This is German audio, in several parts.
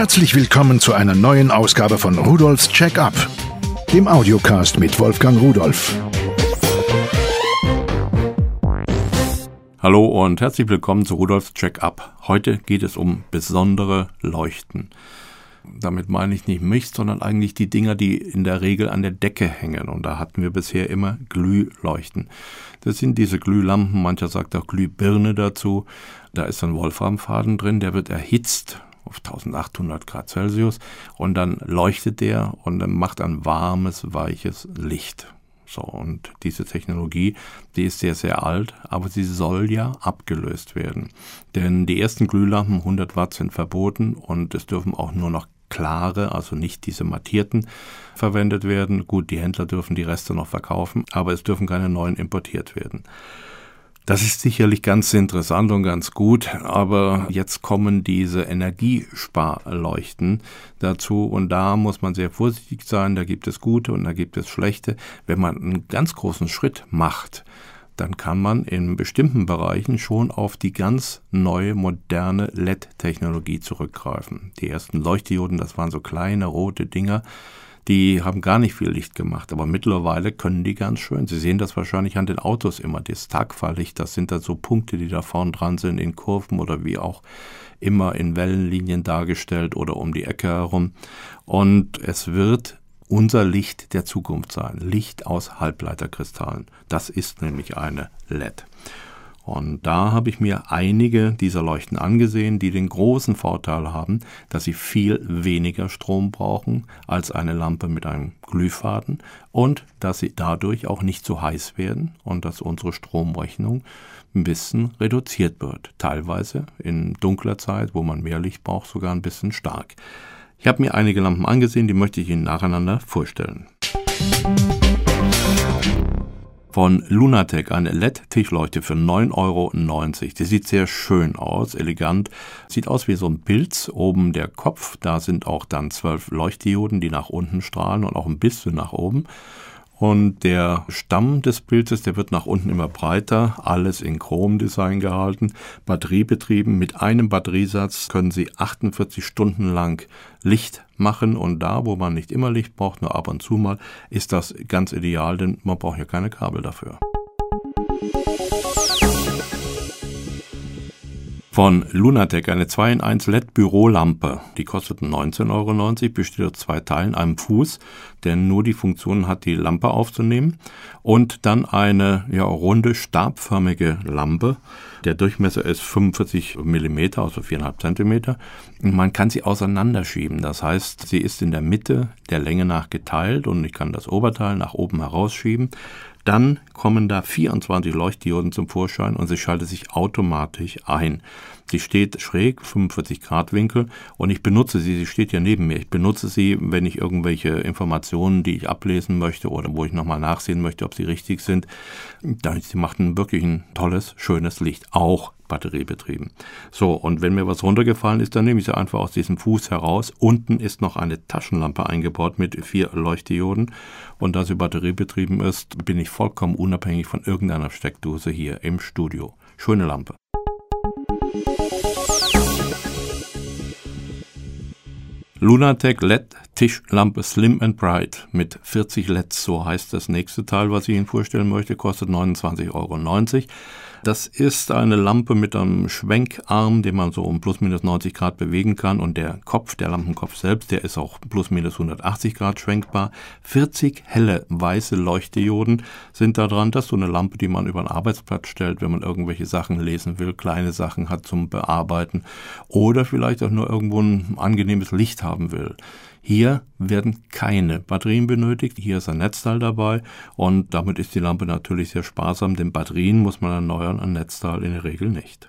Herzlich willkommen zu einer neuen Ausgabe von Rudolfs Check-up, dem Audiocast mit Wolfgang Rudolf. Hallo und herzlich willkommen zu Rudolfs Check-up. Heute geht es um besondere Leuchten. Damit meine ich nicht mich, sondern eigentlich die Dinger, die in der Regel an der Decke hängen. Und da hatten wir bisher immer Glühleuchten. Das sind diese Glühlampen, mancher sagt auch Glühbirne dazu. Da ist ein Wolframfaden drin, der wird erhitzt auf 1800 Grad Celsius und dann leuchtet der und dann macht ein warmes, weiches Licht. So, und diese Technologie, die ist sehr, sehr alt, aber sie soll ja abgelöst werden. Denn die ersten Glühlampen 100 Watt sind verboten und es dürfen auch nur noch klare, also nicht diese mattierten, verwendet werden. Gut, die Händler dürfen die Reste noch verkaufen, aber es dürfen keine neuen importiert werden. Das ist sicherlich ganz interessant und ganz gut, aber jetzt kommen diese Energiesparleuchten dazu und da muss man sehr vorsichtig sein, da gibt es gute und da gibt es schlechte. Wenn man einen ganz großen Schritt macht, dann kann man in bestimmten Bereichen schon auf die ganz neue, moderne LED-Technologie zurückgreifen. Die ersten Leuchtdioden, das waren so kleine rote Dinger, die haben gar nicht viel Licht gemacht, aber mittlerweile können die ganz schön. Sie sehen das wahrscheinlich an den Autos immer, das Tagfahrlicht, das sind da so Punkte, die da vorn dran sind in Kurven oder wie auch immer in Wellenlinien dargestellt oder um die Ecke herum. Und es wird unser Licht der Zukunft sein. Licht aus Halbleiterkristallen. Das ist nämlich eine LED. Und da habe ich mir einige dieser Leuchten angesehen, die den großen Vorteil haben, dass sie viel weniger Strom brauchen als eine Lampe mit einem Glühfaden und dass sie dadurch auch nicht so heiß werden und dass unsere Stromrechnung ein bisschen reduziert wird. Teilweise in dunkler Zeit, wo man mehr Licht braucht, sogar ein bisschen stark. Ich habe mir einige Lampen angesehen, die möchte ich Ihnen nacheinander vorstellen von Lunatec, eine LED-Tischleuchte für 9,90 Euro. Die sieht sehr schön aus, elegant. Sieht aus wie so ein Pilz, oben der Kopf. Da sind auch dann zwölf Leuchtdioden, die nach unten strahlen und auch ein bisschen nach oben. Und der Stamm des Pilzes, der wird nach unten immer breiter, alles in Chromdesign gehalten, batteriebetrieben. Mit einem Batteriesatz können Sie 48 Stunden lang Licht machen und da, wo man nicht immer Licht braucht, nur ab und zu mal, ist das ganz ideal, denn man braucht ja keine Kabel dafür. von Lunatec, eine 2 in 1 LED-Bürolampe. Die kostet 19,90 Euro, besteht aus zwei Teilen, einem Fuß, der nur die Funktion hat, die Lampe aufzunehmen, und dann eine ja, runde, stabförmige Lampe. Der Durchmesser ist 45 Millimeter, also 4,5 Zentimeter. Und man kann sie auseinanderschieben. Das heißt, sie ist in der Mitte der Länge nach geteilt und ich kann das Oberteil nach oben herausschieben. Dann kommen da 24 Leuchtdioden zum Vorschein und sie schaltet sich automatisch ein. Sie steht schräg, 45 Grad Winkel und ich benutze sie, sie steht ja neben mir. Ich benutze sie, wenn ich irgendwelche Informationen, die ich ablesen möchte oder wo ich nochmal nachsehen möchte, ob sie richtig sind. Sie macht ein wirklich ein tolles, schönes Licht, auch batteriebetrieben. So, und wenn mir was runtergefallen ist, dann nehme ich sie einfach aus diesem Fuß heraus. Unten ist noch eine Taschenlampe eingebaut mit vier Leuchtdioden. Und da sie batteriebetrieben ist, bin ich vollkommen unabhängig von irgendeiner Steckdose hier im Studio. Schöne Lampe. Lunatec LED Tischlampe Slim and Bright mit 40 LEDs, so heißt das nächste Teil, was ich Ihnen vorstellen möchte, kostet 29,90 Euro. Das ist eine Lampe mit einem Schwenkarm, den man so um plus minus 90 Grad bewegen kann und der Kopf, der Lampenkopf selbst, der ist auch plus minus 180 Grad schwenkbar. 40 helle weiße Leuchtdioden sind da dran. Das ist so eine Lampe, die man über den Arbeitsplatz stellt, wenn man irgendwelche Sachen lesen will, kleine Sachen hat zum Bearbeiten oder vielleicht auch nur irgendwo ein angenehmes Licht haben will. Hier werden keine Batterien benötigt. Hier ist ein Netzteil dabei und damit ist die Lampe natürlich sehr sparsam, denn Batterien muss man erneuern, ein Netzteil in der Regel nicht.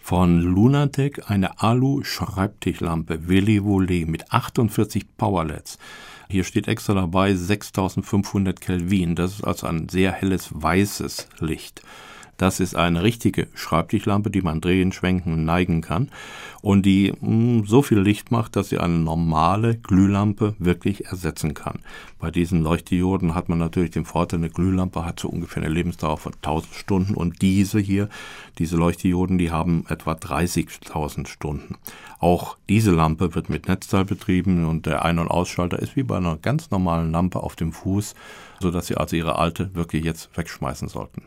Von Lunatec eine Alu-Schreibtischlampe Willy Volley mit 48 Powerlets. Hier steht extra dabei 6500 Kelvin. Das ist also ein sehr helles weißes Licht. Das ist eine richtige Schreibtischlampe, die man drehen, schwenken und neigen kann und die mh, mm, so viel Licht macht, dass sie eine normale Glühlampe wirklich ersetzen kann. Bei diesen Leuchtdioden hat man natürlich den Vorteil, eine Glühlampe hat so ungefähr eine Lebensdauer von 1000 Stunden und diese hier, diese Leuchtdioden, die haben etwa 30.000 Stunden. Auch diese Lampe wird mit Netzteil betrieben und der Ein- und Ausschalter ist wie bei einer ganz normalen Lampe auf dem Fuß, sodass Sie also Ihre alte wirklich jetzt wegschmeißen sollten.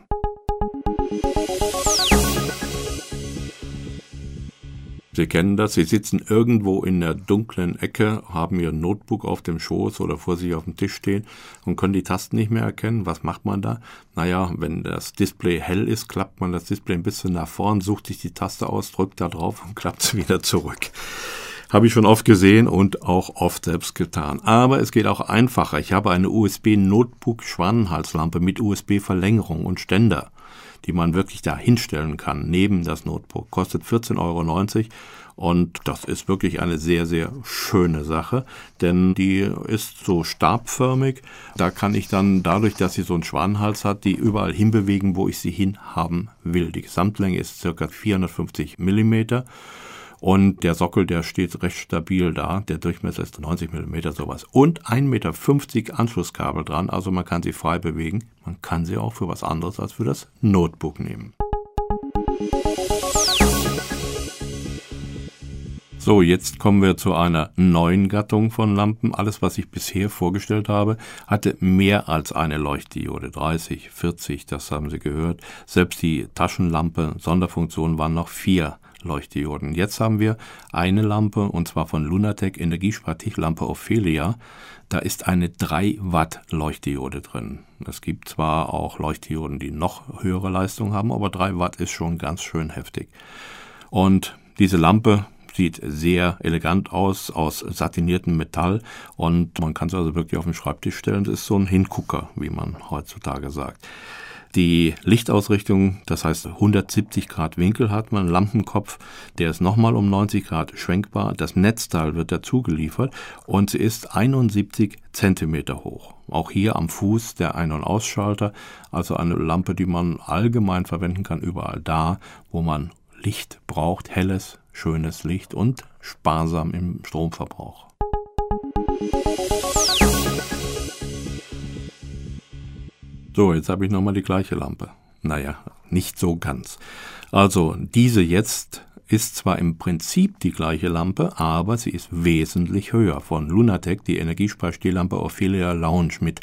Sie kennen das, Sie sitzen irgendwo in der dunklen Ecke, haben Ihr Notebook auf dem Schoß oder vor sich auf dem Tisch stehen und können die Tasten nicht mehr erkennen. Was macht man da? Naja, wenn das Display hell ist, klappt man das Display ein bisschen nach vorn, sucht sich die Taste aus, drückt da drauf und klappt es wieder zurück. Habe ich schon oft gesehen und auch oft selbst getan. Aber es geht auch einfacher. Ich habe eine USB-Notebook-Schwanenhalslampe mit USB-Verlängerung und Ständer die man wirklich da hinstellen kann, neben das Notebook. Kostet 14,90 Euro und das ist wirklich eine sehr, sehr schöne Sache, denn die ist so stabförmig. Da kann ich dann dadurch, dass sie so einen Schwanenhals hat, die überall hinbewegen, wo ich sie hinhaben will. Die Gesamtlänge ist circa 450 Millimeter und der Sockel, der steht recht stabil da. Der Durchmesser ist 90 mm sowas. Und 1,50 Meter Anschlusskabel dran. Also man kann sie frei bewegen. Man kann sie auch für was anderes als für das Notebook nehmen. So, jetzt kommen wir zu einer neuen Gattung von Lampen. Alles, was ich bisher vorgestellt habe, hatte mehr als eine Leuchtdiode. 30, 40, das haben Sie gehört. Selbst die Taschenlampe Sonderfunktion waren noch vier Leuchtdioden. Jetzt haben wir eine Lampe und zwar von Lunatec Energiespartichlampe Ophelia. Da ist eine 3 Watt Leuchtdiode drin. Es gibt zwar auch Leuchtdioden, die noch höhere Leistung haben, aber 3 Watt ist schon ganz schön heftig. Und diese Lampe sieht sehr elegant aus, aus satiniertem Metall und man kann es also wirklich auf den Schreibtisch stellen. Das ist so ein Hingucker, wie man heutzutage sagt. Die Lichtausrichtung, das heißt 170 Grad Winkel hat man, Lampenkopf, der ist nochmal um 90 Grad schwenkbar, das Netzteil wird dazu geliefert und sie ist 71 Zentimeter hoch. Auch hier am Fuß der Ein- und Ausschalter, also eine Lampe, die man allgemein verwenden kann, überall da, wo man Licht braucht, helles, schönes Licht und sparsam im Stromverbrauch. So, jetzt habe ich nochmal die gleiche Lampe. Naja, nicht so ganz. Also, diese jetzt ist zwar im Prinzip die gleiche Lampe, aber sie ist wesentlich höher. Von Lunatec, die Energiesparstehlampe Ophelia Lounge mit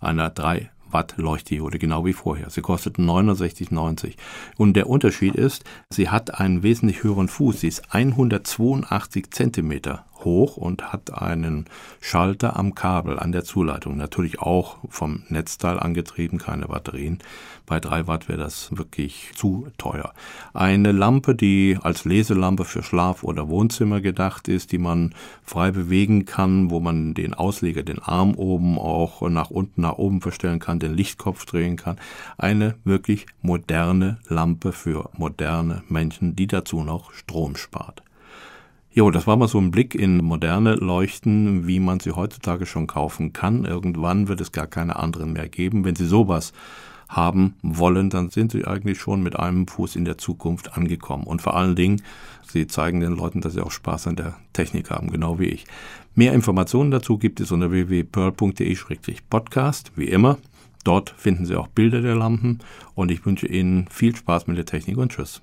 einer 3 Watt Leuchtdiode, genau wie vorher. Sie kostet 69,90. Und der Unterschied ist, sie hat einen wesentlich höheren Fuß. Sie ist 182 Zentimeter hoch und hat einen Schalter am Kabel an der Zuleitung. Natürlich auch vom Netzteil angetrieben, keine Batterien. Bei 3 Watt wäre das wirklich zu teuer. Eine Lampe, die als Leselampe für Schlaf- oder Wohnzimmer gedacht ist, die man frei bewegen kann, wo man den Ausleger, den Arm oben auch nach unten, nach oben verstellen kann, den Lichtkopf drehen kann. Eine wirklich moderne Lampe für moderne Menschen, die dazu noch Strom spart. Jo, das war mal so ein Blick in moderne Leuchten, wie man sie heutzutage schon kaufen kann. Irgendwann wird es gar keine anderen mehr geben. Wenn Sie sowas haben wollen, dann sind Sie eigentlich schon mit einem Fuß in der Zukunft angekommen. Und vor allen Dingen, Sie zeigen den Leuten, dass sie auch Spaß an der Technik haben, genau wie ich. Mehr Informationen dazu gibt es unter www.pearl.de-podcast, wie immer. Dort finden Sie auch Bilder der Lampen und ich wünsche Ihnen viel Spaß mit der Technik und Tschüss.